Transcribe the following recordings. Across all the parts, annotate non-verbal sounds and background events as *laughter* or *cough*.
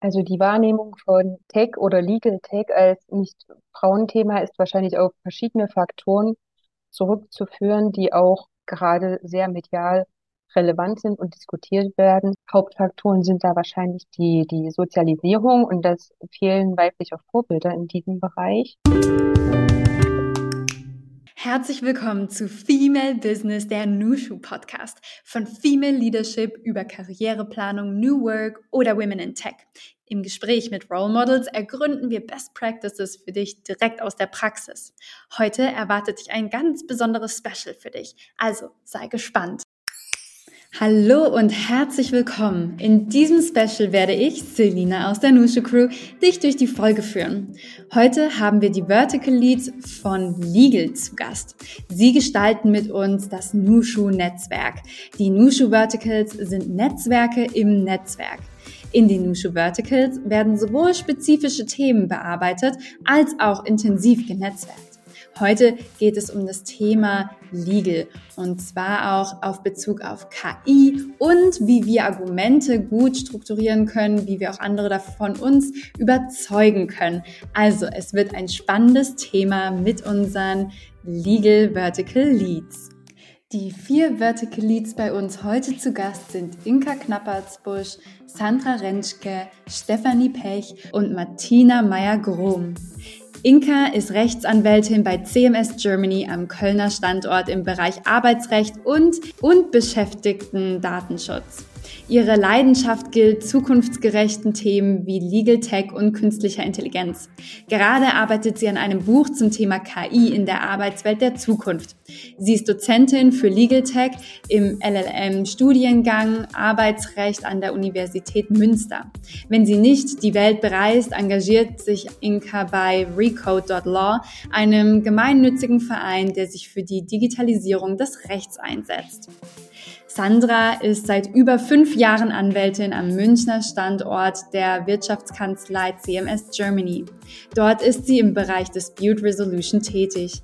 Also die Wahrnehmung von Tech oder Legal Tech als nicht Frauenthema ist wahrscheinlich auf verschiedene Faktoren zurückzuführen, die auch gerade sehr medial relevant sind und diskutiert werden. Hauptfaktoren sind da wahrscheinlich die, die Sozialisierung und das Fehlen weiblicher Vorbilder in diesem Bereich. Herzlich willkommen zu Female Business, der Nushu Podcast. Von Female Leadership über Karriereplanung, New Work oder Women in Tech. Im Gespräch mit Role Models ergründen wir Best Practices für dich direkt aus der Praxis. Heute erwartet dich ein ganz besonderes Special für dich. Also sei gespannt. Hallo und herzlich willkommen. In diesem Special werde ich, Selina aus der Nushu Crew, dich durch die Folge führen. Heute haben wir die Vertical Leads von Legal zu Gast. Sie gestalten mit uns das Nushu Netzwerk. Die Nushu Verticals sind Netzwerke im Netzwerk. In den Nushu Verticals werden sowohl spezifische Themen bearbeitet als auch intensiv genetzwerkt. Heute geht es um das Thema Legal und zwar auch auf Bezug auf KI und wie wir Argumente gut strukturieren können, wie wir auch andere davon uns überzeugen können. Also es wird ein spannendes Thema mit unseren Legal Vertical Leads. Die vier Vertical Leads bei uns heute zu Gast sind Inka Knappertsbusch, Sandra Rentschke, Stefanie Pech und Martina Meyer-Grom. Inka ist Rechtsanwältin bei CMS Germany am Kölner Standort im Bereich Arbeitsrecht und, und Beschäftigten Datenschutz. Ihre Leidenschaft gilt zukunftsgerechten Themen wie Legal Tech und künstlicher Intelligenz. Gerade arbeitet sie an einem Buch zum Thema KI in der Arbeitswelt der Zukunft. Sie ist Dozentin für Legal Tech im LLM-Studiengang Arbeitsrecht an der Universität Münster. Wenn sie nicht die Welt bereist, engagiert sich Inka bei Recode.law, einem gemeinnützigen Verein, der sich für die Digitalisierung des Rechts einsetzt. Sandra ist seit über fünf Jahren Anwältin am Münchner Standort der Wirtschaftskanzlei CMS Germany. Dort ist sie im Bereich Dispute Resolution tätig.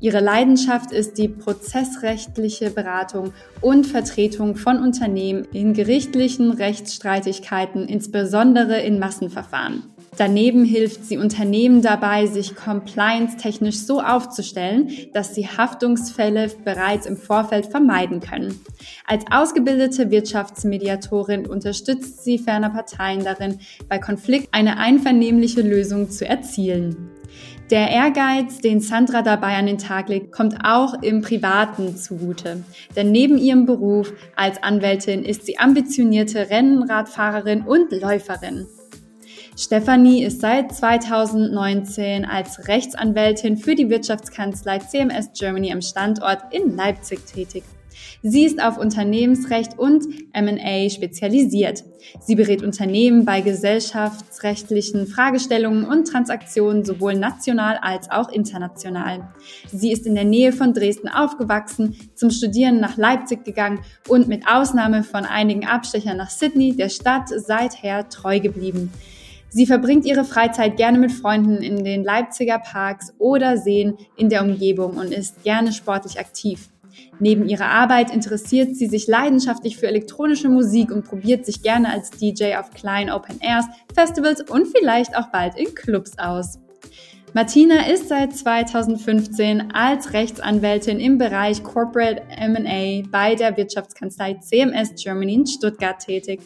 Ihre Leidenschaft ist die prozessrechtliche Beratung und Vertretung von Unternehmen in gerichtlichen Rechtsstreitigkeiten, insbesondere in Massenverfahren. Daneben hilft sie Unternehmen dabei, sich compliance-technisch so aufzustellen, dass sie Haftungsfälle bereits im Vorfeld vermeiden können. Als ausgebildete Wirtschaftsmediatorin unterstützt sie ferner Parteien darin, bei Konflikt eine einvernehmliche Lösung zu erzielen. Der Ehrgeiz, den Sandra dabei an den Tag legt, kommt auch im Privaten zugute. Denn neben ihrem Beruf als Anwältin ist sie ambitionierte Rennradfahrerin und Läuferin. Stefanie ist seit 2019 als Rechtsanwältin für die Wirtschaftskanzlei CMS Germany am Standort in Leipzig tätig. Sie ist auf Unternehmensrecht und M&A spezialisiert. Sie berät Unternehmen bei gesellschaftsrechtlichen Fragestellungen und Transaktionen sowohl national als auch international. Sie ist in der Nähe von Dresden aufgewachsen, zum Studieren nach Leipzig gegangen und mit Ausnahme von einigen Abstechern nach Sydney der Stadt seither treu geblieben. Sie verbringt ihre Freizeit gerne mit Freunden in den Leipziger Parks oder Seen in der Umgebung und ist gerne sportlich aktiv. Neben ihrer Arbeit interessiert sie sich leidenschaftlich für elektronische Musik und probiert sich gerne als DJ auf kleinen Open Airs, Festivals und vielleicht auch bald in Clubs aus. Martina ist seit 2015 als Rechtsanwältin im Bereich Corporate M&A bei der Wirtschaftskanzlei CMS Germany in Stuttgart tätig.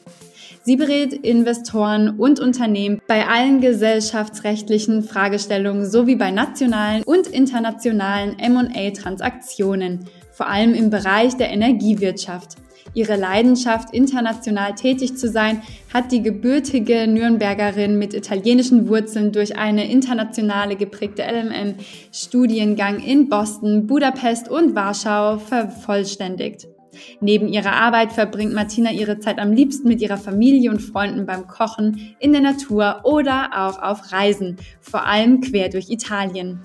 Sie berät Investoren und Unternehmen bei allen gesellschaftsrechtlichen Fragestellungen sowie bei nationalen und internationalen M&A-Transaktionen, vor allem im Bereich der Energiewirtschaft. Ihre Leidenschaft, international tätig zu sein, hat die gebürtige Nürnbergerin mit italienischen Wurzeln durch eine internationale geprägte LMM-Studiengang in Boston, Budapest und Warschau vervollständigt. Neben ihrer Arbeit verbringt Martina ihre Zeit am liebsten mit ihrer Familie und Freunden beim Kochen, in der Natur oder auch auf Reisen, vor allem quer durch Italien.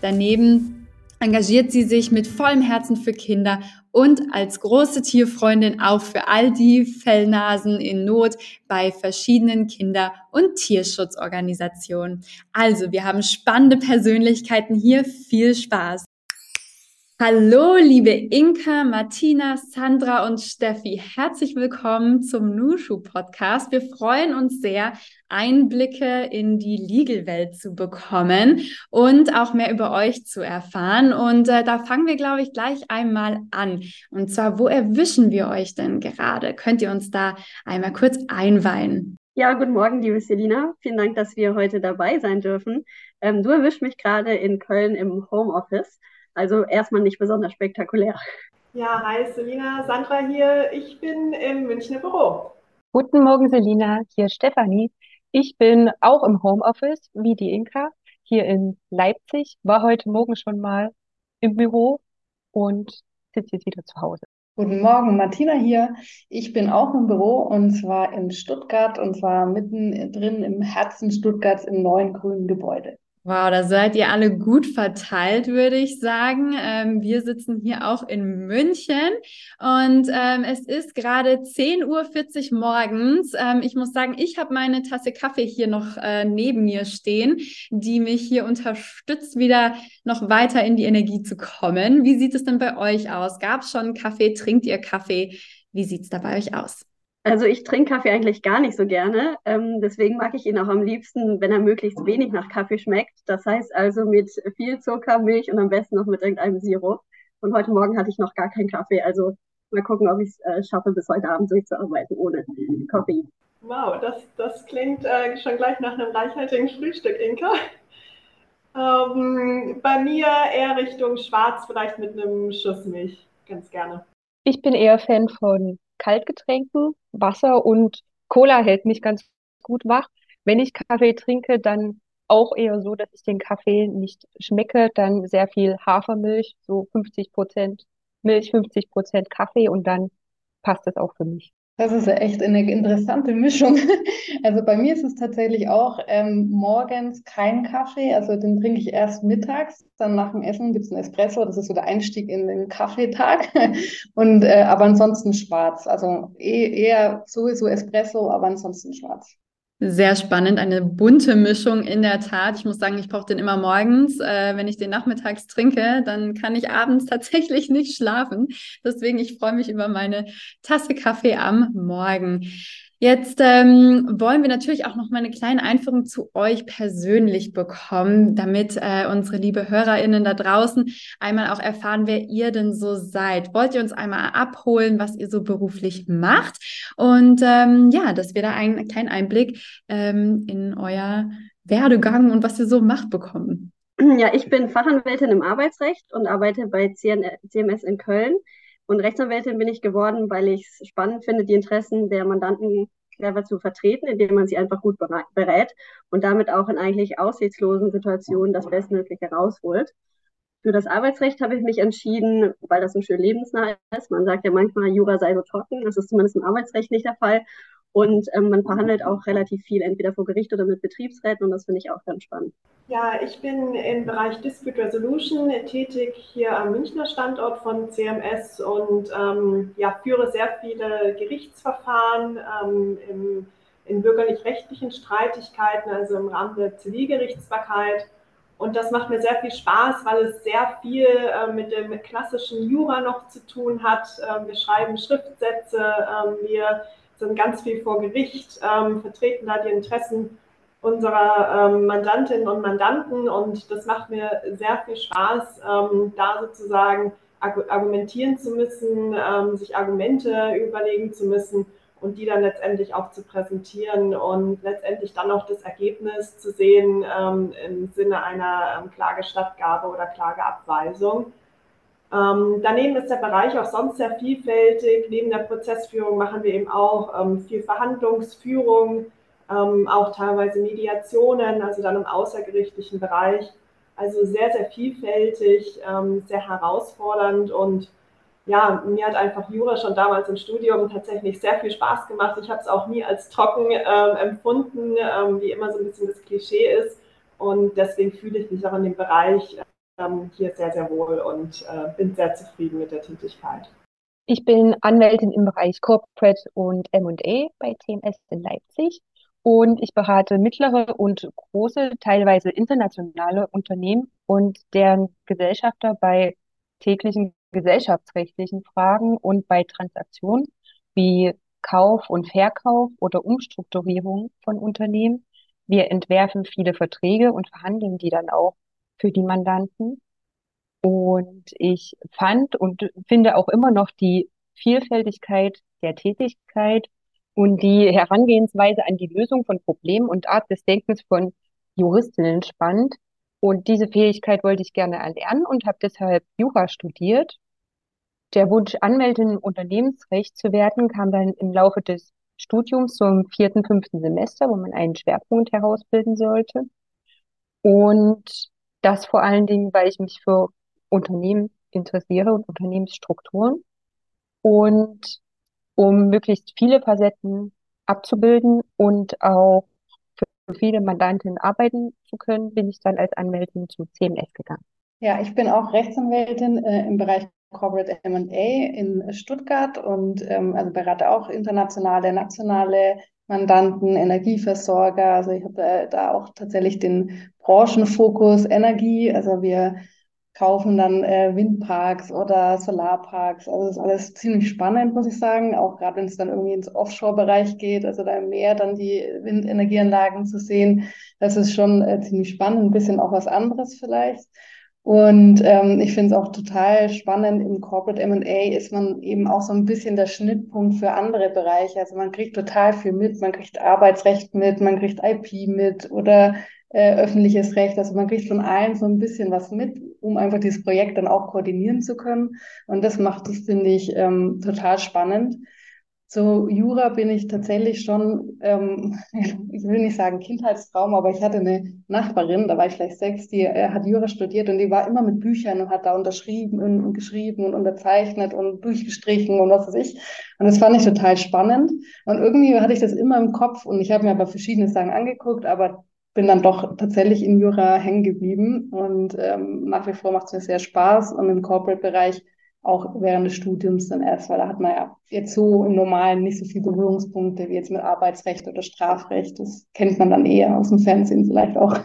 Daneben engagiert sie sich mit vollem Herzen für Kinder und als große Tierfreundin auch für all die Fellnasen in Not bei verschiedenen Kinder- und Tierschutzorganisationen. Also, wir haben spannende Persönlichkeiten hier. Viel Spaß! Hallo, liebe Inka, Martina, Sandra und Steffi. Herzlich willkommen zum Nushu Podcast. Wir freuen uns sehr, Einblicke in die Legal-Welt zu bekommen und auch mehr über euch zu erfahren. Und äh, da fangen wir, glaube ich, gleich einmal an. Und zwar, wo erwischen wir euch denn gerade? Könnt ihr uns da einmal kurz einweihen? Ja, guten Morgen, liebe Selina. Vielen Dank, dass wir heute dabei sein dürfen. Ähm, du erwischst mich gerade in Köln im Homeoffice. Also erstmal nicht besonders spektakulär. Ja, hi Selina, Sandra hier. Ich bin im Münchner Büro. Guten Morgen, Selina. Hier Stefanie. Ich bin auch im Homeoffice, wie die Inka, hier in Leipzig. War heute Morgen schon mal im Büro und sitze jetzt wieder zu Hause. Guten Morgen, Martina hier. Ich bin auch im Büro und zwar in Stuttgart und zwar mitten drin im Herzen Stuttgarts im neuen grünen Gebäude. Wow, da seid ihr alle gut verteilt, würde ich sagen. Ähm, wir sitzen hier auch in München und ähm, es ist gerade 10.40 Uhr morgens. Ähm, ich muss sagen, ich habe meine Tasse Kaffee hier noch äh, neben mir stehen, die mich hier unterstützt, wieder noch weiter in die Energie zu kommen. Wie sieht es denn bei euch aus? Gab es schon Kaffee? Trinkt ihr Kaffee? Wie sieht es da bei euch aus? Also ich trinke Kaffee eigentlich gar nicht so gerne. Ähm, deswegen mag ich ihn auch am liebsten, wenn er möglichst wenig nach Kaffee schmeckt. Das heißt also mit viel Zucker, Milch und am besten noch mit irgendeinem Sirup. Und heute Morgen hatte ich noch gar keinen Kaffee. Also mal gucken, ob ich es äh, schaffe, bis heute Abend durchzuarbeiten ohne Kaffee. Wow, das, das klingt äh, schon gleich nach einem reichhaltigen Frühstück, Inka. Ähm, bei mir eher Richtung Schwarz, vielleicht mit einem Schuss Milch. Ganz gerne. Ich bin eher Fan von Kaltgetränken, Wasser und Cola hält mich ganz gut wach. Wenn ich Kaffee trinke, dann auch eher so, dass ich den Kaffee nicht schmecke, dann sehr viel Hafermilch, so 50 Prozent Milch, 50 Prozent Kaffee und dann passt das auch für mich. Das ist ja echt eine interessante Mischung. *laughs* Also bei mir ist es tatsächlich auch ähm, morgens kein Kaffee, also den trinke ich erst mittags, dann nach dem Essen gibt es einen Espresso, das ist so der Einstieg in den Kaffeetag. *laughs* Und äh, aber ansonsten schwarz. Also eh, eher sowieso Espresso, aber ansonsten schwarz. Sehr spannend, eine bunte Mischung in der Tat. Ich muss sagen, ich brauche den immer morgens. Äh, wenn ich den nachmittags trinke, dann kann ich abends *laughs* tatsächlich nicht schlafen. Deswegen, ich freue mich über meine Tasse Kaffee am Morgen. Jetzt ähm, wollen wir natürlich auch noch mal eine kleine Einführung zu euch persönlich bekommen, damit äh, unsere liebe HörerInnen da draußen einmal auch erfahren, wer ihr denn so seid. Wollt ihr uns einmal abholen, was ihr so beruflich macht? Und ähm, ja, dass wir da einen kleinen Einblick ähm, in euer Werdegang und was ihr so macht bekommen. Ja, ich bin Fachanwältin im Arbeitsrecht und arbeite bei CMS in Köln. Und Rechtsanwältin bin ich geworden, weil ich es spannend finde, die Interessen der Mandanten clever zu vertreten, indem man sie einfach gut berät und damit auch in eigentlich aussichtslosen Situationen das Bestmögliche rausholt. Für das Arbeitsrecht habe ich mich entschieden, weil das so schön lebensnah ist. Man sagt ja manchmal, Jura sei so trocken. Das ist zumindest im Arbeitsrecht nicht der Fall. Und ähm, man verhandelt auch relativ viel, entweder vor Gericht oder mit Betriebsräten. Und das finde ich auch ganz spannend. Ja, ich bin im Bereich Dispute Resolution tätig hier am Münchner Standort von CMS und ähm, ja, führe sehr viele Gerichtsverfahren ähm, im, in bürgerlich-rechtlichen Streitigkeiten, also im Rahmen der Zivilgerichtsbarkeit. Und das macht mir sehr viel Spaß, weil es sehr viel äh, mit dem klassischen Jura noch zu tun hat. Ähm, wir schreiben Schriftsätze, ähm, wir sind ganz viel vor Gericht, ähm, vertreten da die Interessen unserer ähm, Mandantinnen und Mandanten und das macht mir sehr viel Spaß, ähm, da sozusagen argumentieren zu müssen, ähm, sich Argumente überlegen zu müssen und die dann letztendlich auch zu präsentieren und letztendlich dann auch das Ergebnis zu sehen ähm, im Sinne einer ähm, Klagestattgabe oder Klageabweisung. Ähm, daneben ist der Bereich auch sonst sehr vielfältig. Neben der Prozessführung machen wir eben auch ähm, viel Verhandlungsführung, ähm, auch teilweise Mediationen, also dann im außergerichtlichen Bereich. Also sehr, sehr vielfältig, ähm, sehr herausfordernd und ja, mir hat einfach Jura schon damals im Studium tatsächlich sehr viel Spaß gemacht. Ich habe es auch nie als trocken ähm, empfunden, ähm, wie immer so ein bisschen das Klischee ist. Und deswegen fühle ich mich auch in dem Bereich ähm, hier sehr, sehr wohl und äh, bin sehr zufrieden mit der Tätigkeit. Ich bin Anwältin im Bereich Corporate und M&A bei TMS in Leipzig und ich berate mittlere und große, teilweise internationale Unternehmen und deren Gesellschafter bei täglichen gesellschaftsrechtlichen Fragen und bei Transaktionen wie Kauf und Verkauf oder Umstrukturierung von Unternehmen. Wir entwerfen viele Verträge und verhandeln die dann auch für die Mandanten. Und ich fand und finde auch immer noch die Vielfältigkeit der Tätigkeit und die Herangehensweise an die Lösung von Problemen und Art des Denkens von Juristinnen spannend. Und diese Fähigkeit wollte ich gerne erlernen und habe deshalb Jura studiert. Der Wunsch, Anwältin im Unternehmensrecht zu werden, kam dann im Laufe des Studiums zum vierten, fünften Semester, wo man einen Schwerpunkt herausbilden sollte. Und das vor allen Dingen, weil ich mich für Unternehmen interessiere und Unternehmensstrukturen. Und um möglichst viele Facetten abzubilden und auch für viele Mandantinnen arbeiten zu können, bin ich dann als Anwältin zu CMS gegangen. Ja, ich bin auch Rechtsanwältin äh, im Bereich Corporate M&A in Stuttgart und ähm, also berate auch internationale, nationale Mandanten, Energieversorger. Also ich habe äh, da auch tatsächlich den Branchenfokus Energie. Also wir kaufen dann äh, Windparks oder Solarparks. Also das ist alles ziemlich spannend, muss ich sagen. Auch gerade wenn es dann irgendwie ins Offshore-Bereich geht, also da im Meer dann die Windenergieanlagen zu sehen, das ist schon äh, ziemlich spannend, ein bisschen auch was anderes vielleicht. Und ähm, ich finde es auch total spannend, im Corporate MA ist man eben auch so ein bisschen der Schnittpunkt für andere Bereiche. Also man kriegt total viel mit, man kriegt Arbeitsrecht mit, man kriegt IP mit oder äh, öffentliches Recht. Also man kriegt von allen so ein bisschen was mit, um einfach dieses Projekt dann auch koordinieren zu können. Und das macht es, finde ich, ähm, total spannend. So Jura bin ich tatsächlich schon, ähm, *laughs* ich will nicht sagen Kindheitstraum, aber ich hatte eine Nachbarin, da war ich vielleicht sechs, die äh, hat Jura studiert und die war immer mit Büchern und hat da unterschrieben und, und geschrieben und unterzeichnet und durchgestrichen und was weiß ich. Und das fand ich total spannend. Und irgendwie hatte ich das immer im Kopf und ich habe mir aber verschiedene Sachen angeguckt, aber bin dann doch tatsächlich in Jura hängen geblieben und ähm, nach wie vor macht es mir sehr Spaß und im Corporate-Bereich auch während des Studiums dann erst, weil da hat man ja jetzt so im Normalen nicht so viele Berührungspunkte wie jetzt mit Arbeitsrecht oder Strafrecht. Das kennt man dann eher aus dem Fernsehen vielleicht auch.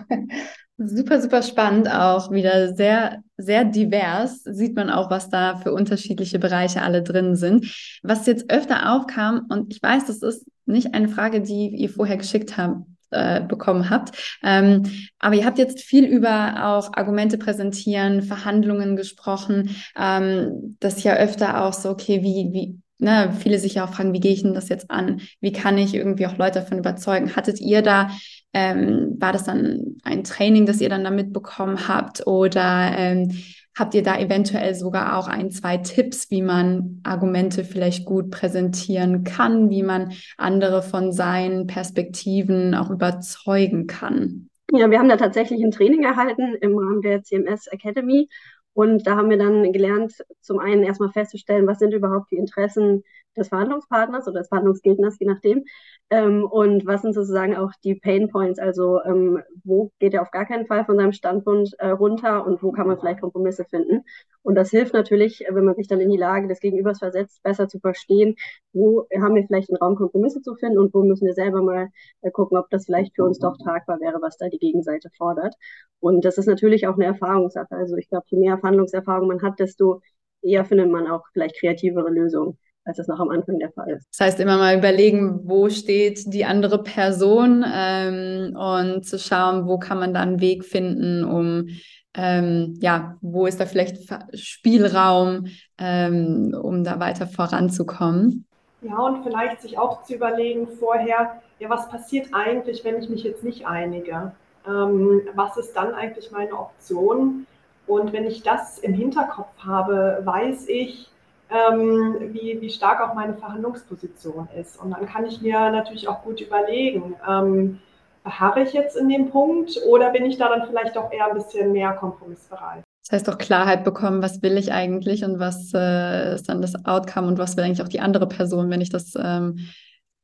Super, super spannend auch wieder sehr, sehr divers. Sieht man auch, was da für unterschiedliche Bereiche alle drin sind. Was jetzt öfter aufkam, und ich weiß, das ist nicht eine Frage, die ihr vorher geschickt habt, äh, bekommen habt. Ähm, aber ihr habt jetzt viel über auch Argumente präsentieren, Verhandlungen gesprochen. Ähm, das ist ja öfter auch so, okay, wie, wie, ne, viele sich ja auch fragen, wie gehe ich denn das jetzt an? Wie kann ich irgendwie auch Leute davon überzeugen? Hattet ihr da, ähm, war das dann ein Training, das ihr dann da mitbekommen habt? Oder ähm, Habt ihr da eventuell sogar auch ein, zwei Tipps, wie man Argumente vielleicht gut präsentieren kann, wie man andere von seinen Perspektiven auch überzeugen kann? Ja, wir haben da tatsächlich ein Training erhalten im Rahmen der CMS Academy. Und da haben wir dann gelernt, zum einen erstmal festzustellen, was sind überhaupt die Interessen des Verhandlungspartners oder des Verhandlungsgegners, je nachdem. Ähm, und was sind sozusagen auch die Pain Points? Also ähm, wo geht er auf gar keinen Fall von seinem Standpunkt äh, runter und wo kann man vielleicht Kompromisse finden? Und das hilft natürlich, wenn man sich dann in die Lage des Gegenübers versetzt, besser zu verstehen, wo haben wir vielleicht einen Raum, Kompromisse zu finden und wo müssen wir selber mal äh, gucken, ob das vielleicht für uns doch tragbar wäre, was da die Gegenseite fordert. Und das ist natürlich auch eine Erfahrungssache. Also ich glaube, je mehr Verhandlungserfahrung man hat, desto eher findet man auch vielleicht kreativere Lösungen als das noch am Anfang der Fall ist. Das heißt, immer mal überlegen, wo steht die andere Person ähm, und zu schauen, wo kann man da einen Weg finden, um ähm, ja, wo ist da vielleicht Spielraum, ähm, um da weiter voranzukommen? Ja, und vielleicht sich auch zu überlegen vorher, ja, was passiert eigentlich, wenn ich mich jetzt nicht einige? Ähm, was ist dann eigentlich meine Option? Und wenn ich das im Hinterkopf habe, weiß ich, ähm, wie, wie stark auch meine Verhandlungsposition ist. Und dann kann ich mir natürlich auch gut überlegen, ähm, beharre ich jetzt in dem Punkt oder bin ich da dann vielleicht auch eher ein bisschen mehr kompromissbereit? Das heißt auch Klarheit bekommen, was will ich eigentlich und was äh, ist dann das Outcome und was will eigentlich auch die andere Person, wenn ich das ähm,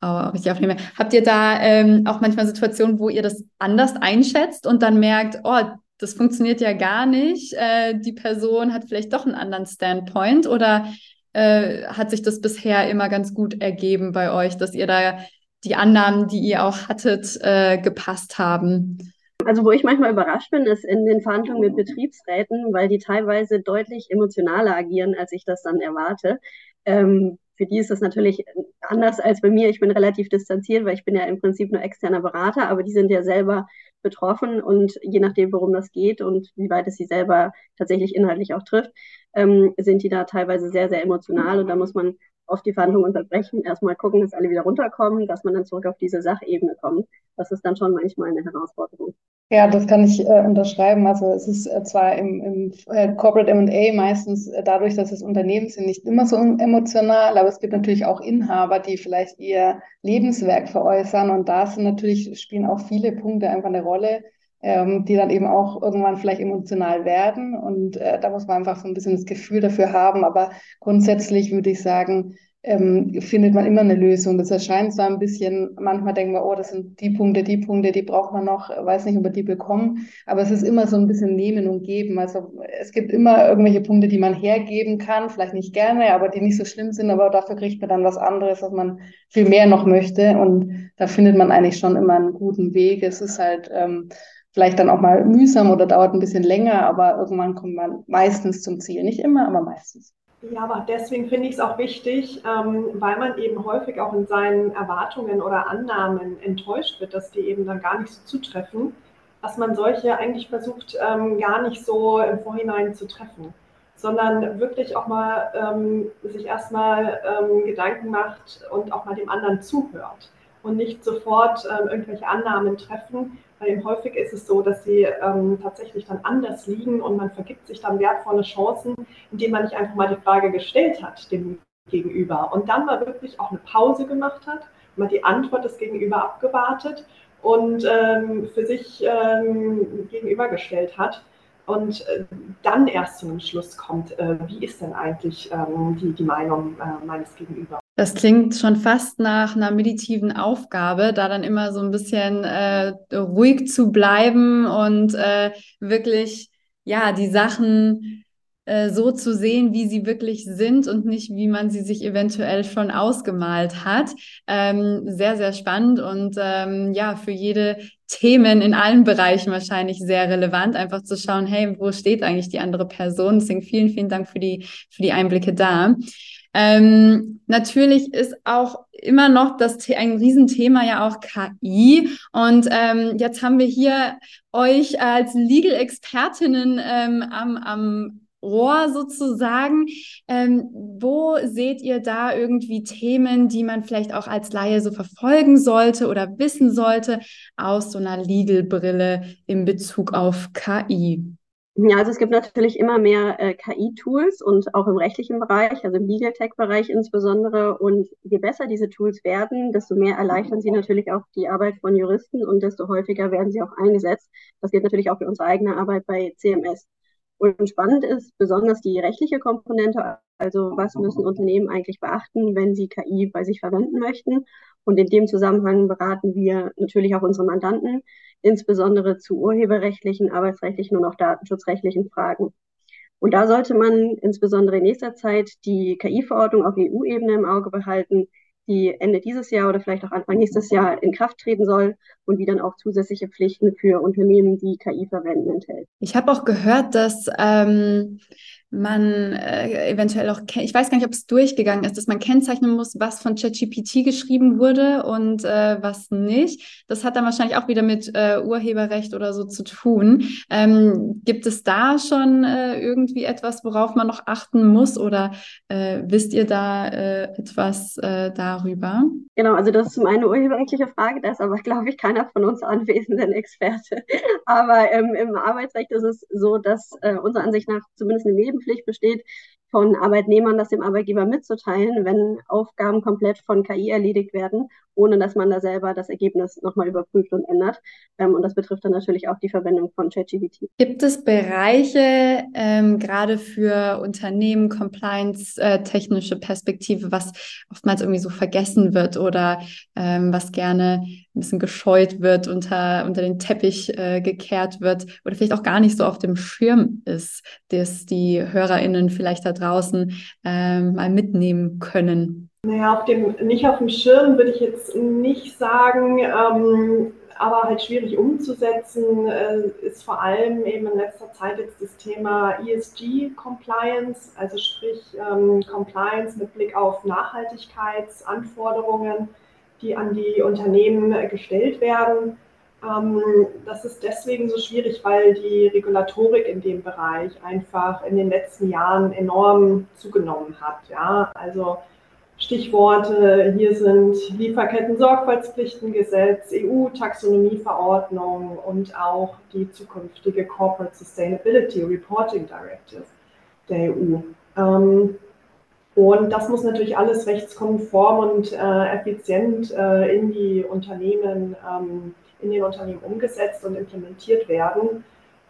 richtig aufnehme. Habt ihr da ähm, auch manchmal Situationen, wo ihr das anders einschätzt und dann merkt, oh, das funktioniert ja gar nicht, äh, die Person hat vielleicht doch einen anderen Standpoint oder äh, hat sich das bisher immer ganz gut ergeben bei euch, dass ihr da die Annahmen, die ihr auch hattet, äh, gepasst haben? Also wo ich manchmal überrascht bin, ist in den Verhandlungen mit Betriebsräten, weil die teilweise deutlich emotionaler agieren, als ich das dann erwarte. Ähm, für die ist das natürlich anders als bei mir. Ich bin relativ distanziert, weil ich bin ja im Prinzip nur externer Berater, aber die sind ja selber betroffen und je nachdem, worum das geht und wie weit es sie selber tatsächlich inhaltlich auch trifft, ähm, sind die da teilweise sehr, sehr emotional und da muss man auf die Verhandlungen unterbrechen, erstmal gucken, dass alle wieder runterkommen, dass man dann zurück auf diese Sachebene kommt. Das ist dann schon manchmal eine Herausforderung. Ja, das kann ich äh, unterschreiben. Also es ist äh, zwar im, im äh, Corporate M&A meistens äh, dadurch, dass es Unternehmen sind, nicht immer so emotional, aber es gibt natürlich auch Inhaber, die vielleicht ihr Lebenswerk veräußern und da sind natürlich, spielen auch viele Punkte einfach eine Rolle, ähm, die dann eben auch irgendwann vielleicht emotional werden. Und äh, da muss man einfach so ein bisschen das Gefühl dafür haben, aber grundsätzlich würde ich sagen, ähm, findet man immer eine Lösung. Das erscheint zwar ein bisschen, manchmal denken wir, oh, das sind die Punkte, die Punkte, die braucht man noch, weiß nicht, ob wir die bekommen, aber es ist immer so ein bisschen Nehmen und Geben. Also es gibt immer irgendwelche Punkte, die man hergeben kann, vielleicht nicht gerne, aber die nicht so schlimm sind, aber dafür kriegt man dann was anderes, was man viel mehr noch möchte und da findet man eigentlich schon immer einen guten Weg. Es ist halt ähm, vielleicht dann auch mal mühsam oder dauert ein bisschen länger, aber irgendwann kommt man meistens zum Ziel. Nicht immer, aber meistens. Ja, aber deswegen finde ich es auch wichtig, ähm, weil man eben häufig auch in seinen Erwartungen oder Annahmen enttäuscht wird, dass die eben dann gar nicht so zutreffen, dass man solche eigentlich versucht, ähm, gar nicht so im Vorhinein zu treffen, sondern wirklich auch mal ähm, sich erstmal ähm, Gedanken macht und auch mal dem anderen zuhört und nicht sofort ähm, irgendwelche Annahmen treffen, weil häufig ist es so, dass sie ähm, tatsächlich dann anders liegen und man vergibt sich dann wertvolle Chancen, indem man nicht einfach mal die Frage gestellt hat dem Gegenüber und dann mal wirklich auch eine Pause gemacht hat, mal die Antwort des Gegenüber abgewartet und ähm, für sich ähm, gegenübergestellt hat und äh, dann erst zu einem Schluss kommt, äh, wie ist denn eigentlich ähm, die, die Meinung äh, meines Gegenüber. Das klingt schon fast nach einer meditiven Aufgabe, da dann immer so ein bisschen äh, ruhig zu bleiben und äh, wirklich ja die Sachen so zu sehen, wie sie wirklich sind und nicht, wie man sie sich eventuell schon ausgemalt hat. Ähm, sehr, sehr spannend und ähm, ja, für jede Themen in allen Bereichen wahrscheinlich sehr relevant, einfach zu schauen, hey, wo steht eigentlich die andere Person? Deswegen vielen, vielen Dank für die, für die Einblicke da. Ähm, natürlich ist auch immer noch das ein Riesenthema ja auch KI. Und ähm, jetzt haben wir hier euch als Legal-Expertinnen ähm, am, am Rohr sozusagen. Ähm, wo seht ihr da irgendwie Themen, die man vielleicht auch als Laie so verfolgen sollte oder wissen sollte aus so einer Legal-Brille in Bezug auf KI? Ja, also es gibt natürlich immer mehr äh, KI-Tools und auch im rechtlichen Bereich, also im Legal Tech-Bereich insbesondere. Und je besser diese Tools werden, desto mehr erleichtern sie natürlich auch die Arbeit von Juristen und desto häufiger werden sie auch eingesetzt. Das gilt natürlich auch für unsere eigene Arbeit bei CMS. Und spannend ist besonders die rechtliche Komponente, also was müssen Unternehmen eigentlich beachten, wenn sie KI bei sich verwenden möchten. Und in dem Zusammenhang beraten wir natürlich auch unsere Mandanten, insbesondere zu urheberrechtlichen, arbeitsrechtlichen und auch datenschutzrechtlichen Fragen. Und da sollte man insbesondere in nächster Zeit die KI-Verordnung auf EU-Ebene im Auge behalten, die Ende dieses Jahr oder vielleicht auch Anfang nächstes Jahr in Kraft treten soll und die dann auch zusätzliche Pflichten für Unternehmen, die KI verwenden, enthält. Ich habe auch gehört, dass ähm, man äh, eventuell auch, ich weiß gar nicht, ob es durchgegangen ist, dass man kennzeichnen muss, was von ChatGPT geschrieben wurde und äh, was nicht. Das hat dann wahrscheinlich auch wieder mit äh, Urheberrecht oder so zu tun. Ähm, gibt es da schon äh, irgendwie etwas, worauf man noch achten muss oder äh, wisst ihr da äh, etwas äh, darüber? Genau, also das ist zum eine urheberrechtliche Frage, da ist aber, glaube ich, keiner von uns anwesenden Experte. *laughs* Aber ähm, im Arbeitsrecht ist es so, dass äh, unserer Ansicht nach zumindest eine Neben Pflicht besteht, von Arbeitnehmern das dem Arbeitgeber mitzuteilen, wenn Aufgaben komplett von KI erledigt werden, ohne dass man da selber das Ergebnis nochmal überprüft und ändert. Ähm, und das betrifft dann natürlich auch die Verwendung von ChatGPT. Gibt es Bereiche, ähm, gerade für Unternehmen, Compliance-technische Perspektive, was oftmals irgendwie so vergessen wird oder ähm, was gerne ein bisschen gescheut wird, unter, unter den Teppich äh, gekehrt wird oder vielleicht auch gar nicht so auf dem Schirm ist, dass die HörerInnen vielleicht da draußen ähm, mal mitnehmen können? Naja, auf dem, nicht auf dem Schirm würde ich jetzt nicht sagen. Ähm, aber halt schwierig umzusetzen äh, ist vor allem eben in letzter Zeit jetzt das Thema ESG Compliance, also sprich ähm, Compliance mit Blick auf Nachhaltigkeitsanforderungen, die an die Unternehmen gestellt werden. Ähm, das ist deswegen so schwierig, weil die Regulatorik in dem Bereich einfach in den letzten Jahren enorm zugenommen hat. Ja, also Stichworte hier sind Lieferketten-Sorgfaltspflichtengesetz, EU-Taxonomieverordnung und auch die zukünftige Corporate Sustainability Reporting Directive der EU. Ähm, und das muss natürlich alles rechtskonform und äh, effizient äh, in die Unternehmen, ähm, in den Unternehmen umgesetzt und implementiert werden,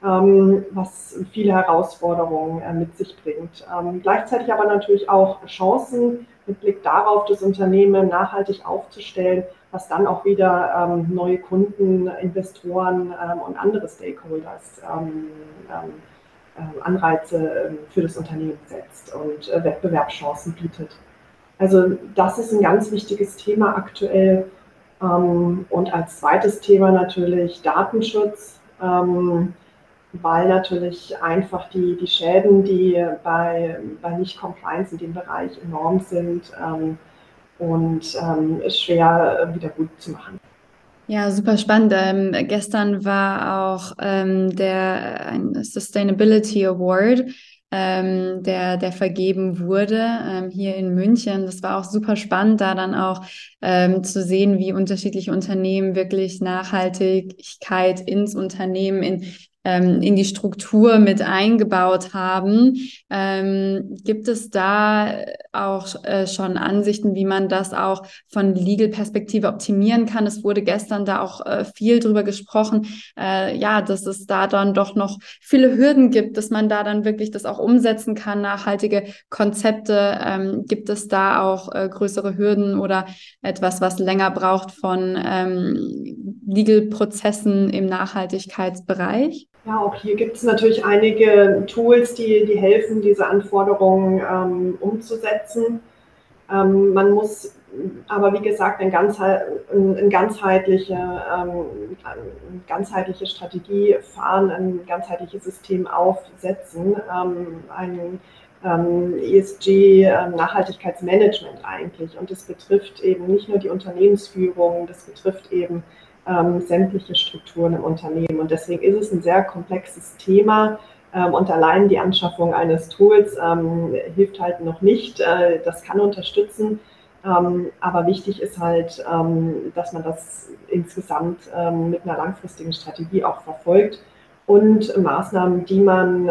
ähm, was viele Herausforderungen äh, mit sich bringt. Gleichzeitig aber natürlich auch Chancen mit Blick darauf, das Unternehmen nachhaltig aufzustellen, was dann auch wieder ähm, neue Kunden, Investoren ähm, und andere Stakeholders ähm, ähm, äh, Anreize für das Unternehmen setzt und äh, Wettbewerbschancen bietet. Also das ist ein ganz wichtiges Thema aktuell. und als zweites Thema natürlich Datenschutz weil natürlich einfach die, die Schäden, die bei, bei Nicht-Compliance in dem Bereich enorm sind ähm, und ähm, schwer wieder gut zu machen. Ja, super spannend. Ähm, gestern war auch ähm, der ein Sustainability Award, ähm, der, der vergeben wurde ähm, hier in München. Das war auch super spannend, da dann auch ähm, zu sehen, wie unterschiedliche Unternehmen wirklich Nachhaltigkeit ins Unternehmen, in ähm, in die Struktur mit eingebaut haben. Ähm, gibt es da auch äh, schon Ansichten, wie man das auch von Legal-Perspektive optimieren kann? Es wurde gestern da auch äh, viel drüber gesprochen, äh, ja, dass es da dann doch noch viele Hürden gibt, dass man da dann wirklich das auch umsetzen kann, nachhaltige Konzepte. Ähm, gibt es da auch äh, größere Hürden oder etwas, was länger braucht von ähm, Legal-Prozessen im Nachhaltigkeitsbereich? Ja, auch hier gibt es natürlich einige Tools, die, die helfen, diese Anforderungen ähm, umzusetzen. Ähm, man muss aber, wie gesagt, eine, ganzheit, eine ganzheitliche, ähm, eine ganzheitliche Strategie fahren, ein ganzheitliches System aufsetzen, ähm, ein ähm, ESG-Nachhaltigkeitsmanagement ähm, eigentlich. Und das betrifft eben nicht nur die Unternehmensführung, das betrifft eben ähm, sämtliche Strukturen im Unternehmen. Und deswegen ist es ein sehr komplexes Thema. Ähm, und allein die Anschaffung eines Tools ähm, hilft halt noch nicht. Äh, das kann unterstützen. Ähm, aber wichtig ist halt, ähm, dass man das insgesamt ähm, mit einer langfristigen Strategie auch verfolgt und Maßnahmen, die man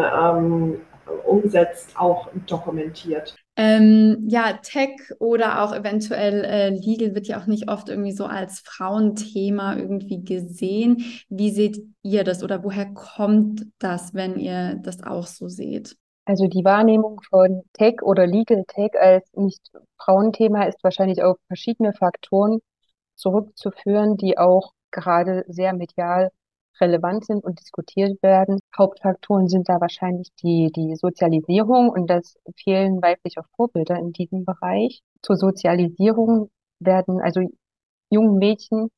umsetzt, auch dokumentiert. Ähm, ja, Tech oder auch eventuell äh, Legal wird ja auch nicht oft irgendwie so als Frauenthema irgendwie gesehen. Wie seht ihr das oder woher kommt das, wenn ihr das auch so seht? Also die Wahrnehmung von Tech oder Legal Tech als nicht Frauenthema ist wahrscheinlich auf verschiedene Faktoren zurückzuführen, die auch gerade sehr medial relevant sind und diskutiert werden. Hauptfaktoren sind da wahrscheinlich die, die Sozialisierung und das Fehlen weiblicher Vorbilder in diesem Bereich. Zur Sozialisierung werden, also jungen Mädchen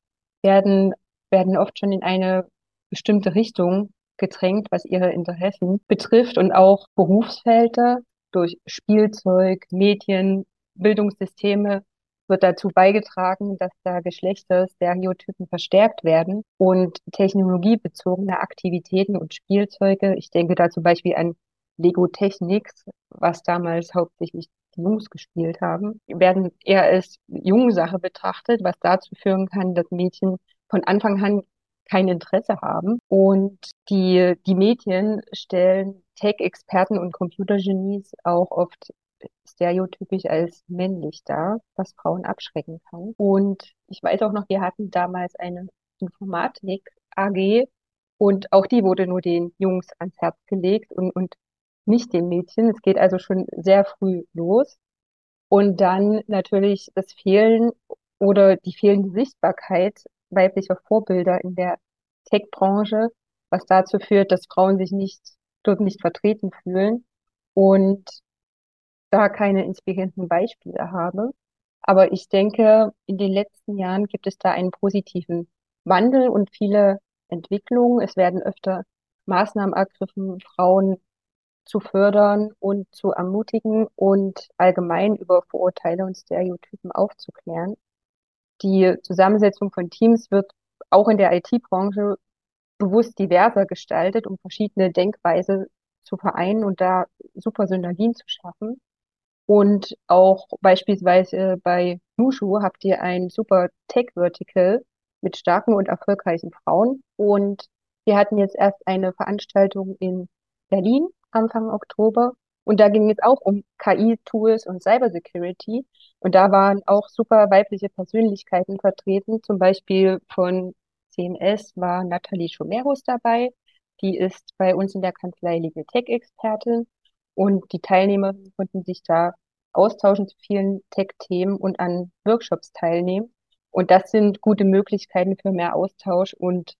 werden, werden oft schon in eine bestimmte Richtung gedrängt, was ihre Interessen betrifft und auch Berufsfelder durch Spielzeug, Medien, Bildungssysteme wird dazu beigetragen, dass da Geschlechterstereotypen verstärkt werden und technologiebezogene Aktivitäten und Spielzeuge, ich denke da zum Beispiel an Lego Technics, was damals hauptsächlich die Jungs gespielt haben, werden eher als Jungsache betrachtet, was dazu führen kann, dass Mädchen von Anfang an kein Interesse haben. Und die, die Medien stellen Tech-Experten und Computergenies auch oft stereotypisch als männlich dar, was Frauen abschrecken kann. Und ich weiß auch noch, wir hatten damals eine Informatik AG und auch die wurde nur den Jungs ans Herz gelegt und, und nicht den Mädchen. Es geht also schon sehr früh los. Und dann natürlich das Fehlen oder die fehlende Sichtbarkeit weiblicher Vorbilder in der Tech-Branche, was dazu führt, dass Frauen sich nicht dort nicht vertreten fühlen. Und da keine inspirierenden Beispiele habe. Aber ich denke, in den letzten Jahren gibt es da einen positiven Wandel und viele Entwicklungen. Es werden öfter Maßnahmen ergriffen, Frauen zu fördern und zu ermutigen und allgemein über Vorurteile und Stereotypen aufzuklären. Die Zusammensetzung von Teams wird auch in der IT-Branche bewusst diverser gestaltet, um verschiedene Denkweise zu vereinen und da super Synergien zu schaffen. Und auch beispielsweise bei Nushu habt ihr ein super Tech-Vertical mit starken und erfolgreichen Frauen. Und wir hatten jetzt erst eine Veranstaltung in Berlin Anfang Oktober. Und da ging es auch um KI-Tools und Cybersecurity. Und da waren auch super weibliche Persönlichkeiten vertreten. Zum Beispiel von CMS war Nathalie Schomerus dabei. Die ist bei uns in der Kanzlei Legal Tech Expertin. Und die Teilnehmer konnten sich da austauschen zu vielen Tech-Themen und an Workshops teilnehmen. Und das sind gute Möglichkeiten für mehr Austausch und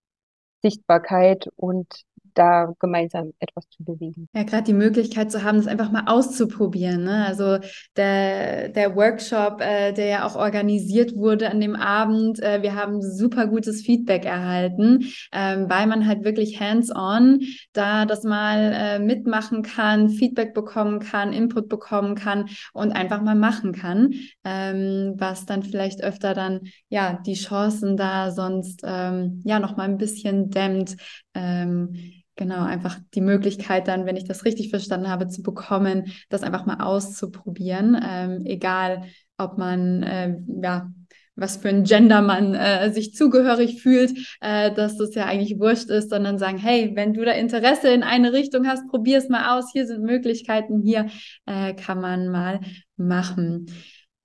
Sichtbarkeit und da gemeinsam etwas zu bewegen. Ja, gerade die Möglichkeit zu haben, das einfach mal auszuprobieren. Ne? Also der, der Workshop, äh, der ja auch organisiert wurde an dem Abend, äh, wir haben super gutes Feedback erhalten, ähm, weil man halt wirklich hands-on da das mal äh, mitmachen kann, Feedback bekommen kann, Input bekommen kann und einfach mal machen kann, ähm, was dann vielleicht öfter dann ja die Chancen da sonst ähm, ja noch mal ein bisschen dämmt. Ähm, Genau, einfach die Möglichkeit dann, wenn ich das richtig verstanden habe, zu bekommen, das einfach mal auszuprobieren, ähm, egal ob man, äh, ja, was für ein Gender man äh, sich zugehörig fühlt, äh, dass das ja eigentlich wurscht ist, sondern sagen, hey, wenn du da Interesse in eine Richtung hast, probier es mal aus, hier sind Möglichkeiten, hier äh, kann man mal machen.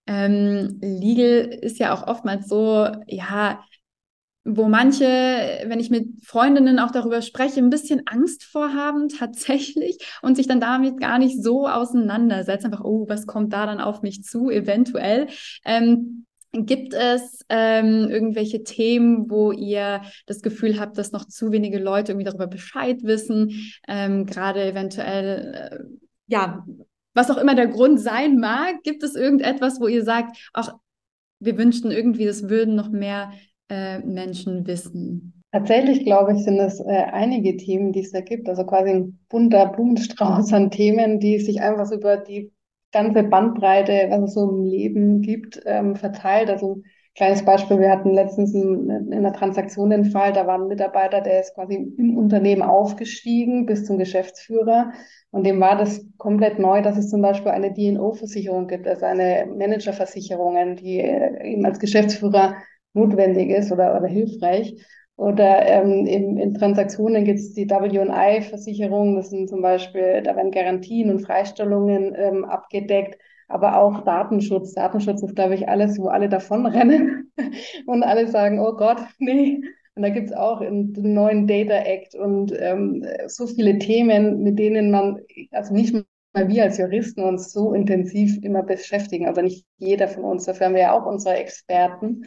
Ähm, Legal ist ja auch oftmals so, ja, wo manche, wenn ich mit Freundinnen auch darüber spreche, ein bisschen Angst vorhaben tatsächlich und sich dann damit gar nicht so auseinandersetzen. Einfach, oh, was kommt da dann auf mich zu, eventuell. Ähm, Gibt es ähm, irgendwelche Themen, wo ihr das Gefühl habt, dass noch zu wenige Leute irgendwie darüber Bescheid wissen? Ähm, Gerade eventuell, äh, ja, was auch immer der Grund sein mag, gibt es irgendetwas, wo ihr sagt, ach, wir wünschten irgendwie, das würden noch mehr äh, Menschen wissen? Tatsächlich, glaube ich, sind es äh, einige Themen, die es da gibt. Also quasi ein bunter Blumenstrauß an Themen, die sich einfach über die ganze Bandbreite, was es so im Leben gibt, ähm, verteilt. Also ein kleines Beispiel, wir hatten letztens in, in einer Transaktion den Fall, da war ein Mitarbeiter, der ist quasi im Unternehmen aufgestiegen bis zum Geschäftsführer. Und dem war das komplett neu, dass es zum Beispiel eine DNO-Versicherung gibt, also eine Managerversicherung, die äh, eben als Geschäftsführer notwendig ist oder, oder hilfreich. Oder ähm, in, in Transaktionen gibt es die WI-Versicherung, das sind zum Beispiel, da werden Garantien und Freistellungen ähm, abgedeckt, aber auch Datenschutz. Datenschutz ist, glaube ich, alles, wo alle davonrennen *laughs* und alle sagen, oh Gott, *laughs* nee. Und da gibt es auch den neuen Data Act und ähm, so viele Themen, mit denen man, also nicht mal wir als Juristen uns so intensiv immer beschäftigen, aber nicht jeder von uns, dafür haben wir ja auch unsere Experten.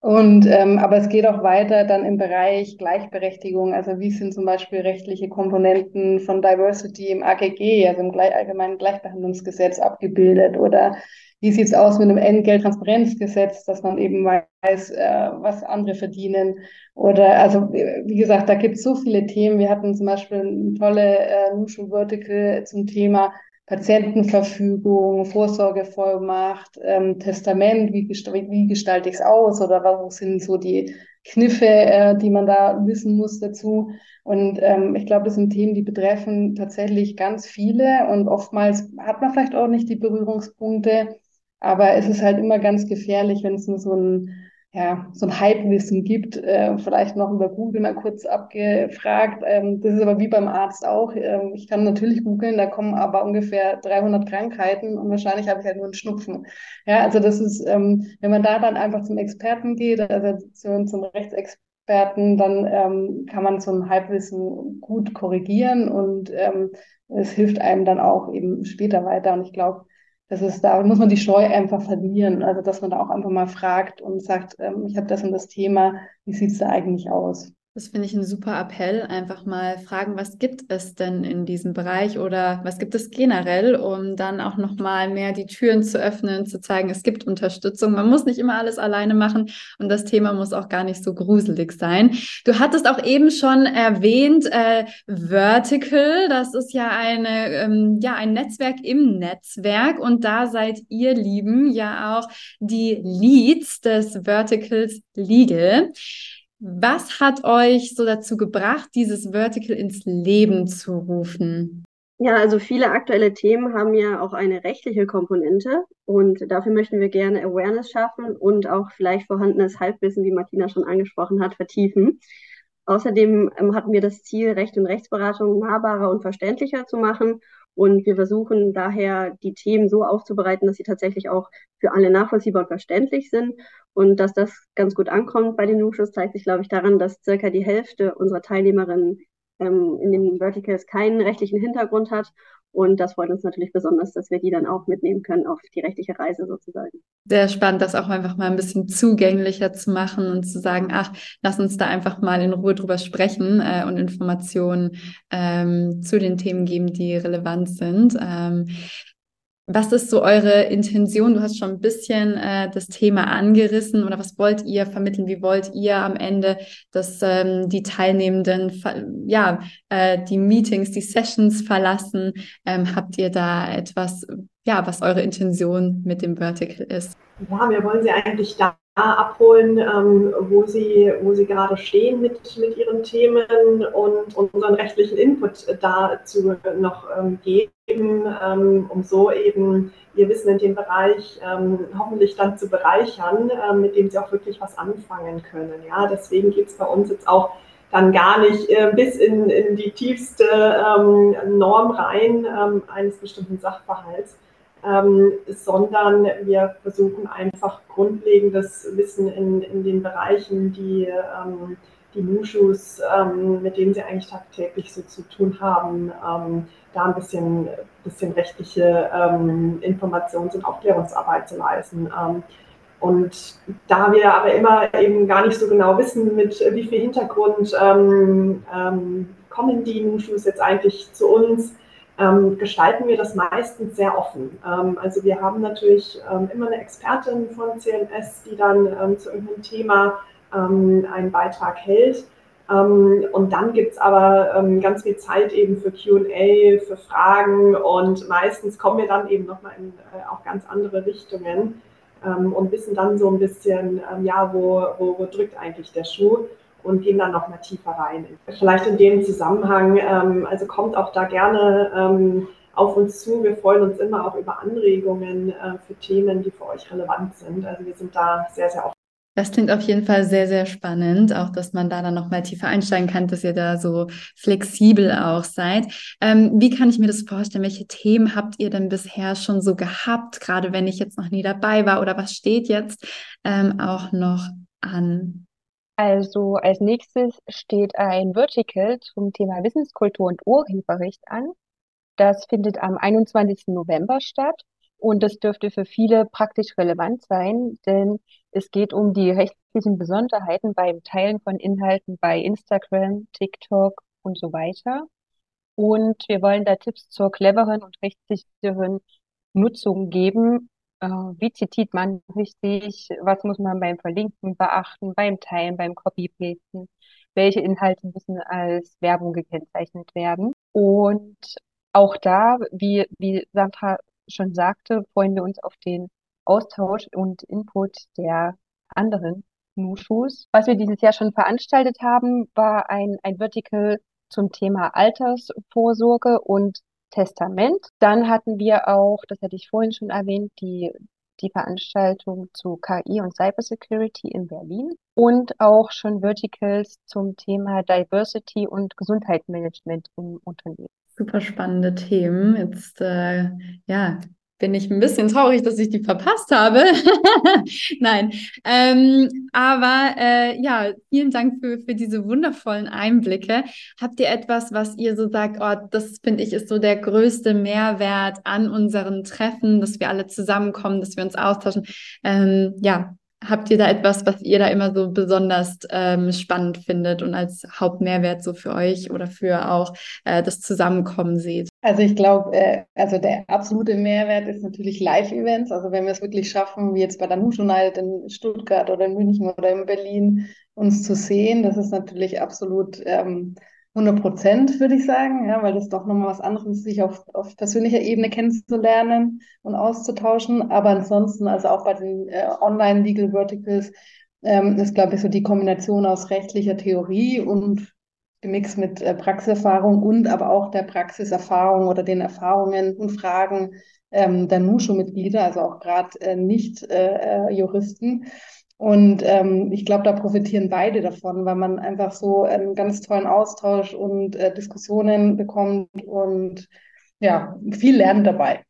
Und ähm, aber es geht auch weiter dann im Bereich Gleichberechtigung. Also wie sind zum Beispiel rechtliche Komponenten von Diversity im AGG, also im allgemeinen Gleichbehandlungsgesetz abgebildet? Oder wie sieht's aus mit einem Entgelttransparenzgesetz, dass man eben weiß, äh, was andere verdienen? Oder also wie gesagt, da gibt es so viele Themen. Wir hatten zum Beispiel eine tolle äh, Nushu Vertical zum Thema Patientenverfügung, Vorsorgevollmacht, ähm, Testament, wie, gest wie gestalte ich es aus oder wo sind so die Kniffe, äh, die man da wissen muss dazu. Und ähm, ich glaube, das sind Themen, die betreffen tatsächlich ganz viele und oftmals hat man vielleicht auch nicht die Berührungspunkte, aber es ist halt immer ganz gefährlich, wenn es nur so ein ja, so ein Halbwissen gibt, äh, vielleicht noch über Google mal kurz abgefragt. Ähm, das ist aber wie beim Arzt auch. Ähm, ich kann natürlich googeln, da kommen aber ungefähr 300 Krankheiten und wahrscheinlich habe ich halt nur einen Schnupfen. Ja, also das ist, ähm, wenn man da dann einfach zum Experten geht, also zum, zum Rechtsexperten, dann ähm, kann man so ein Halbwissen gut korrigieren und ähm, es hilft einem dann auch eben später weiter. Und ich glaube, das ist, da muss man die Scheu einfach verlieren. Also, dass man da auch einfach mal fragt und sagt, ähm, ich habe das und das Thema, wie sieht es da eigentlich aus? Das finde ich ein super Appell. Einfach mal fragen, was gibt es denn in diesem Bereich oder was gibt es generell, um dann auch nochmal mehr die Türen zu öffnen, zu zeigen, es gibt Unterstützung. Man muss nicht immer alles alleine machen und das Thema muss auch gar nicht so gruselig sein. Du hattest auch eben schon erwähnt, äh, Vertical, das ist ja eine, ähm, ja, ein Netzwerk im Netzwerk und da seid ihr Lieben ja auch die Leads des Verticals Legal. Was hat euch so dazu gebracht, dieses Vertical ins Leben zu rufen? Ja, also viele aktuelle Themen haben ja auch eine rechtliche Komponente und dafür möchten wir gerne Awareness schaffen und auch vielleicht vorhandenes Halbwissen, wie Martina schon angesprochen hat, vertiefen. Außerdem ähm, hatten wir das Ziel, Recht und Rechtsberatung nahbarer und verständlicher zu machen und wir versuchen daher, die Themen so aufzubereiten, dass sie tatsächlich auch für alle nachvollziehbar und verständlich sind. Und dass das ganz gut ankommt bei den Nushos, zeigt sich, glaube ich, daran, dass circa die Hälfte unserer Teilnehmerinnen ähm, in den Verticals keinen rechtlichen Hintergrund hat und das freut uns natürlich besonders, dass wir die dann auch mitnehmen können auf die rechtliche Reise sozusagen. Sehr spannend, das auch einfach mal ein bisschen zugänglicher zu machen und zu sagen, ach, lass uns da einfach mal in Ruhe drüber sprechen äh, und Informationen ähm, zu den Themen geben, die relevant sind. Ähm, was ist so eure Intention? Du hast schon ein bisschen äh, das Thema angerissen oder was wollt ihr vermitteln? Wie wollt ihr am Ende, dass ähm, die Teilnehmenden ja äh, die Meetings, die Sessions verlassen? Ähm, habt ihr da etwas, ja, was eure Intention mit dem Vertical ist? Ja, wir wollen sie eigentlich da abholen, ähm, wo, sie, wo sie gerade stehen mit, mit ihren Themen und, und unseren rechtlichen Input dazu noch ähm, geben, ähm, um so eben ihr Wissen in dem Bereich ähm, hoffentlich dann zu bereichern, äh, mit dem sie auch wirklich was anfangen können. Ja, deswegen geht es bei uns jetzt auch dann gar nicht äh, bis in, in die tiefste ähm, Norm rein ähm, eines bestimmten Sachverhalts ähm, sondern wir versuchen einfach grundlegendes Wissen in, in den Bereichen, die ähm, die Nushus, ähm, mit denen sie eigentlich tagtäglich so zu tun haben, ähm, da ein bisschen, bisschen rechtliche ähm, Informations- und Aufklärungsarbeit zu leisten. Ähm, und da wir aber immer eben gar nicht so genau wissen, mit wie viel Hintergrund kommen die Nushus jetzt eigentlich zu uns, ähm, gestalten wir das meistens sehr offen. Ähm, also wir haben natürlich ähm, immer eine Expertin von CMS, die dann ähm, zu irgendeinem Thema ähm, einen Beitrag hält. Ähm, und dann gibt es aber ganz viel Zeit eben für QA, für Fragen und meistens kommen wir dann eben nochmal in äh, auch ganz andere Richtungen und wissen dann so ein bisschen, ja, wo, wo, wo drückt eigentlich der Schuh und gehen dann noch mal tiefer rein. Vielleicht in dem Zusammenhang, ähm, also kommt auch da gerne ähm, auf uns zu. Wir freuen uns immer auch über Anregungen äh, für Themen, die für euch relevant sind. Also wir sind da sehr, sehr offen. Das klingt auf jeden Fall sehr, sehr spannend, auch dass man da dann noch mal tiefer einsteigen kann, dass ihr da so flexibel auch seid. Ähm, wie kann ich mir das vorstellen? Welche Themen habt ihr denn bisher schon so gehabt, gerade wenn ich jetzt noch nie dabei war oder was steht jetzt ähm, auch noch an? Also als nächstes steht ein Vertical zum Thema Wissenskultur und Urheberrecht an. Das findet am 21. November statt und das dürfte für viele praktisch relevant sein, denn es geht um die rechtlichen Besonderheiten beim Teilen von Inhalten bei Instagram, TikTok und so weiter. Und wir wollen da Tipps zur cleveren und rechtssicheren Nutzung geben, wie zitiert man richtig? Was muss man beim Verlinken beachten, beim Teilen, beim Copy-Pasten? Welche Inhalte müssen als Werbung gekennzeichnet werden? Und auch da, wie, wie Sandra schon sagte, freuen wir uns auf den Austausch und Input der anderen Nushus. Was wir dieses Jahr schon veranstaltet haben, war ein, ein Vertical zum Thema Altersvorsorge und Testament. Dann hatten wir auch, das hatte ich vorhin schon erwähnt, die, die Veranstaltung zu KI und Cybersecurity in Berlin und auch schon Verticals zum Thema Diversity und Gesundheitsmanagement im Unternehmen. Super spannende Themen. Jetzt äh, ja, bin ich ein bisschen traurig, dass ich die verpasst habe. *laughs* Nein, ähm, aber äh, ja, vielen Dank für, für diese wundervollen Einblicke. Habt ihr etwas, was ihr so sagt, oh, das finde ich ist so der größte Mehrwert an unseren Treffen, dass wir alle zusammenkommen, dass wir uns austauschen? Ähm, ja, Habt ihr da etwas, was ihr da immer so besonders ähm, spannend findet und als Hauptmehrwert so für euch oder für auch äh, das Zusammenkommen seht? Also ich glaube, äh, also der absolute Mehrwert ist natürlich Live-Events. Also wenn wir es wirklich schaffen, wie jetzt bei der Nushu Night in Stuttgart oder in München oder in Berlin, uns zu sehen, das ist natürlich absolut ähm, 100 Prozent, würde ich sagen, ja, weil das doch nochmal was anderes ist, sich auf, auf persönlicher Ebene kennenzulernen und auszutauschen. Aber ansonsten, also auch bei den äh, Online-Legal Verticals, ähm, ist, glaube ich, so die Kombination aus rechtlicher Theorie und gemixt mit äh, Praxiserfahrung und aber auch der Praxiserfahrung oder den Erfahrungen und Fragen ähm, der NUSHO-Mitglieder, also auch gerade äh, Nicht-Juristen. Äh, äh und ähm, ich glaube, da profitieren beide davon, weil man einfach so einen ganz tollen Austausch und äh, Diskussionen bekommt und ja, viel lernt dabei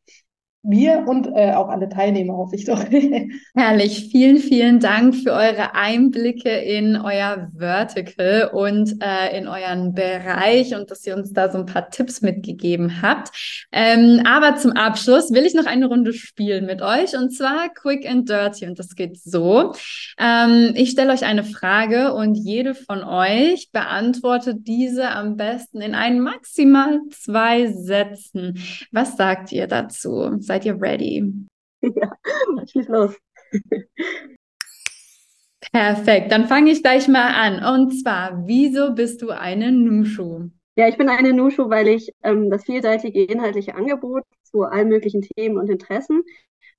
wir und äh, auch alle Teilnehmer, hoffe ich doch. *laughs* Herrlich. Vielen, vielen Dank für eure Einblicke in euer Vertical und äh, in euren Bereich und dass ihr uns da so ein paar Tipps mitgegeben habt. Ähm, aber zum Abschluss will ich noch eine Runde spielen mit euch und zwar Quick and Dirty und das geht so. Ähm, ich stelle euch eine Frage und jede von euch beantwortet diese am besten in einen maximal zwei Sätzen. Was sagt ihr dazu? Seid ihr ready? Ja, *laughs* schieß los. Perfekt, dann fange ich gleich mal an. Und zwar, wieso bist du eine Nushu? Ja, ich bin eine Nushu, weil ich ähm, das vielseitige inhaltliche Angebot zu allen möglichen Themen und Interessen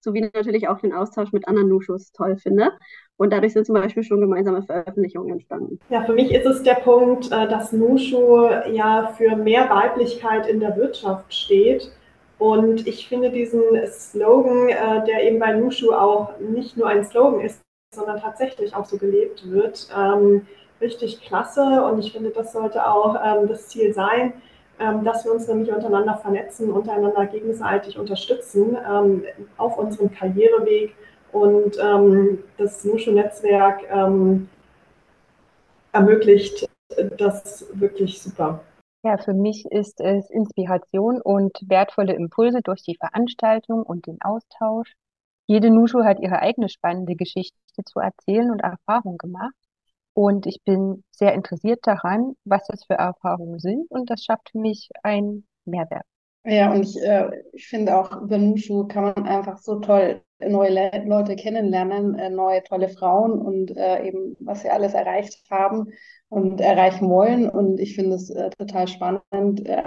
sowie natürlich auch den Austausch mit anderen Nushus toll finde. Und dadurch sind zum Beispiel schon gemeinsame Veröffentlichungen entstanden. Ja, für mich ist es der Punkt, äh, dass Nushu ja für mehr Weiblichkeit in der Wirtschaft steht und ich finde diesen Slogan, äh, der eben bei Nushu auch nicht nur ein Slogan ist, sondern tatsächlich auch so gelebt wird, ähm, richtig klasse. Und ich finde, das sollte auch ähm, das Ziel sein, ähm, dass wir uns nämlich untereinander vernetzen, untereinander gegenseitig unterstützen ähm, auf unserem Karriereweg. Und ähm, das Nushu-Netzwerk ähm, ermöglicht das wirklich super. Ja, für mich ist es Inspiration und wertvolle Impulse durch die Veranstaltung und den Austausch. Jede Nushu hat ihre eigene spannende Geschichte zu erzählen und Erfahrung gemacht. Und ich bin sehr interessiert daran, was das für Erfahrungen sind. Und das schafft für mich einen Mehrwert. Ja, und ich, äh, ich finde auch über Nushu kann man einfach so toll neue Le Leute kennenlernen, äh, neue tolle Frauen und äh, eben, was sie alles erreicht haben und erreichen wollen. Und ich finde es äh, total spannend. Äh,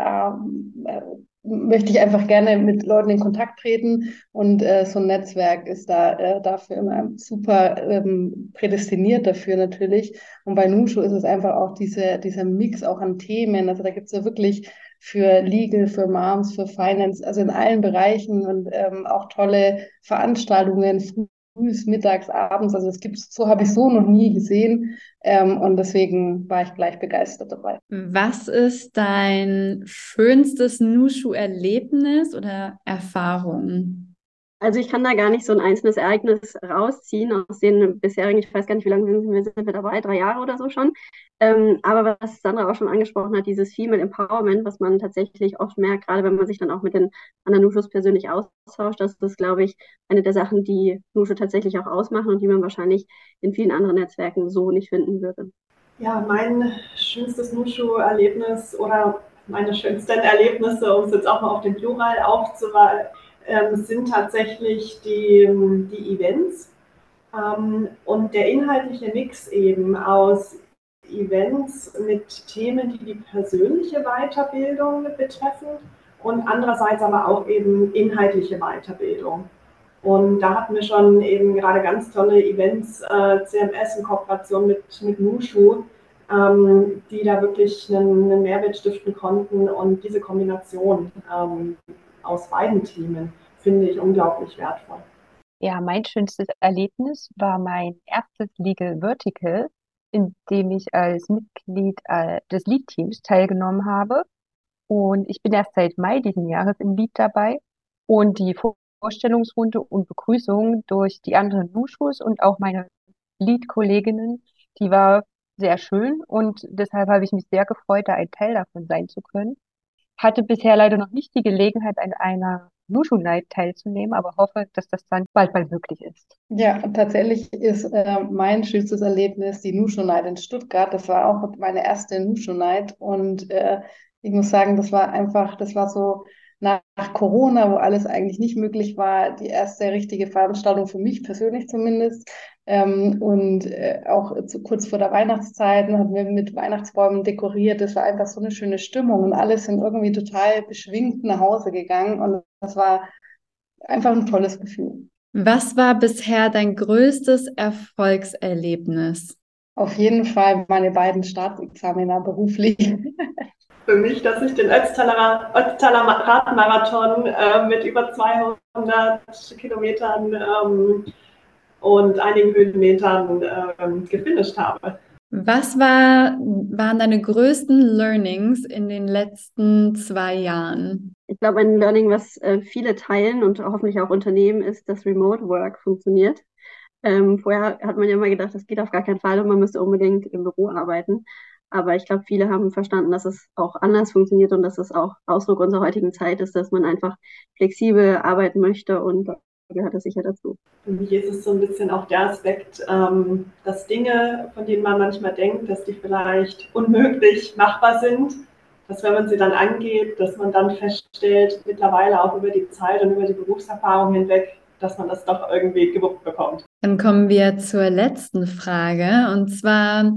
äh, möchte ich einfach gerne mit Leuten in Kontakt treten und so ein Netzwerk ist da dafür immer super ähm, prädestiniert dafür natürlich. Und bei Nushu ist es einfach auch diese, dieser Mix auch an Themen. Also da gibt es ja wirklich für Legal, für Moms, für Finance, also in allen Bereichen und ähm, auch tolle Veranstaltungen, frühs, mittags, abends. Also es gibt, so habe ich so noch nie gesehen. Ähm, und deswegen war ich gleich begeistert dabei. Was ist dein schönstes Nushu-Erlebnis oder Erfahrung? Also ich kann da gar nicht so ein einzelnes Ereignis rausziehen aus den bisherigen, ich weiß gar nicht, wie lange sind wir, sind wir dabei, drei Jahre oder so schon. Ähm, aber was Sandra auch schon angesprochen hat, dieses Female Empowerment, was man tatsächlich oft merkt, gerade wenn man sich dann auch mit den anderen Nushus persönlich austauscht, das ist, glaube ich, eine der Sachen, die Nushu tatsächlich auch ausmachen und die man wahrscheinlich in vielen anderen Netzwerken so nicht finden würde. Ja, mein schönstes Nushu-Erlebnis oder meine schönsten Erlebnisse, um es jetzt auch mal auf den Plural aufzuweisen, ähm, sind tatsächlich die, die Events ähm, und der inhaltliche Mix eben aus Events mit Themen, die die persönliche Weiterbildung betreffen und andererseits aber auch eben inhaltliche Weiterbildung. Und da hatten wir schon eben gerade ganz tolle Events, äh, CMS in Kooperation mit, mit Nushu, ähm, die da wirklich einen, einen, Mehrwert stiften konnten. Und diese Kombination ähm, aus beiden Themen finde ich unglaublich wertvoll. Ja, mein schönstes Erlebnis war mein erstes Legal Vertical, in dem ich als Mitglied äh, des Lead-Teams teilgenommen habe. Und ich bin erst seit Mai diesen Jahres im Lead dabei. Und die Vorstellungsrunde und Begrüßung durch die anderen Nushus und auch meine Lead-Kolleginnen, die war sehr schön und deshalb habe ich mich sehr gefreut, da ein Teil davon sein zu können hatte bisher leider noch nicht die Gelegenheit, an einer Nushu Night teilzunehmen, aber hoffe, dass das dann bald bald möglich ist. Ja, tatsächlich ist äh, mein schönstes Erlebnis die Nushu Night in Stuttgart. Das war auch meine erste Nushu Night und äh, ich muss sagen, das war einfach, das war so nach Corona, wo alles eigentlich nicht möglich war, die erste richtige Veranstaltung für mich persönlich zumindest. Ähm, und äh, auch zu, kurz vor der Weihnachtszeit haben wir mit Weihnachtsbäumen dekoriert. Das war einfach so eine schöne Stimmung und alle sind irgendwie total beschwingt nach Hause gegangen und das war einfach ein tolles Gefühl. Was war bisher dein größtes Erfolgserlebnis? Auf jeden Fall meine beiden Staatsexamina beruflich. *laughs* für mich, dass ich den Ötztaler, Ötztaler Radmarathon äh, mit über 200 Kilometern ähm, und einigen Höhenmetern ähm, gefinisht habe. Was war, waren deine größten Learnings in den letzten zwei Jahren? Ich glaube, ein Learning, was äh, viele teilen und hoffentlich auch Unternehmen, ist, dass Remote Work funktioniert. Ähm, vorher hat man ja immer gedacht, das geht auf gar keinen Fall und man müsste unbedingt im Büro arbeiten. Aber ich glaube, viele haben verstanden, dass es auch anders funktioniert und dass es auch Ausdruck unserer heutigen Zeit ist, dass man einfach flexibel arbeiten möchte und da gehört das sicher dazu. Für mich ist es so ein bisschen auch der Aspekt, ähm, dass Dinge, von denen man manchmal denkt, dass die vielleicht unmöglich machbar sind, dass wenn man sie dann angeht, dass man dann feststellt, mittlerweile auch über die Zeit und über die Berufserfahrung hinweg, dass man das doch irgendwie gewuppt bekommt. Dann kommen wir zur letzten Frage und zwar,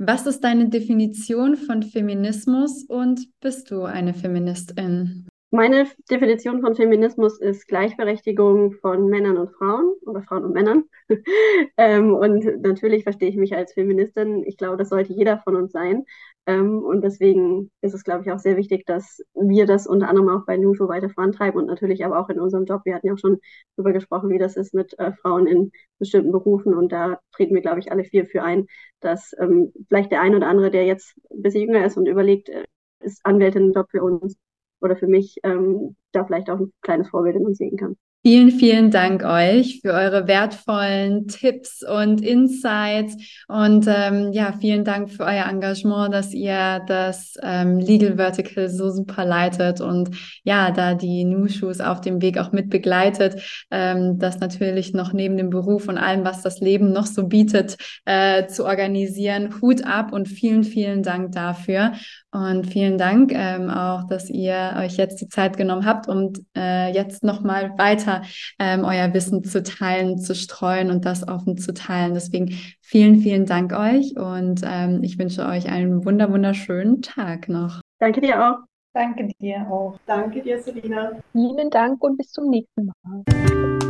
was ist deine Definition von Feminismus und bist du eine Feministin? Meine Definition von Feminismus ist Gleichberechtigung von Männern und Frauen oder Frauen und Männern. *laughs* ähm, und natürlich verstehe ich mich als Feministin. Ich glaube, das sollte jeder von uns sein. Ähm, und deswegen ist es, glaube ich, auch sehr wichtig, dass wir das unter anderem auch bei Nushu weiter vorantreiben und natürlich aber auch in unserem Job. Wir hatten ja auch schon darüber gesprochen, wie das ist mit äh, Frauen in bestimmten Berufen. Und da treten wir, glaube ich, alle vier für ein, dass ähm, vielleicht der ein oder andere, der jetzt ein bisschen jünger ist und überlegt, äh, ist Anwältin ein Job für uns oder für mich, ähm, da vielleicht auch ein kleines Vorbild in uns sehen kann. Vielen, vielen Dank euch für eure wertvollen Tipps und Insights und ähm, ja, vielen Dank für euer Engagement, dass ihr das ähm, Legal Vertical so super leitet und ja, da die New Shoes auf dem Weg auch mit begleitet, ähm, das natürlich noch neben dem Beruf und allem, was das Leben noch so bietet, äh, zu organisieren. Hut ab und vielen, vielen Dank dafür und vielen Dank ähm, auch, dass ihr euch jetzt die Zeit genommen habt, um äh, jetzt nochmal weiter weiter ähm, euer Wissen zu teilen, zu streuen und das offen zu teilen. Deswegen vielen, vielen Dank euch und ähm, ich wünsche euch einen wunder, wunderschönen Tag noch. Danke dir auch. Danke dir auch. Danke dir, Selina. Vielen Dank und bis zum nächsten Mal.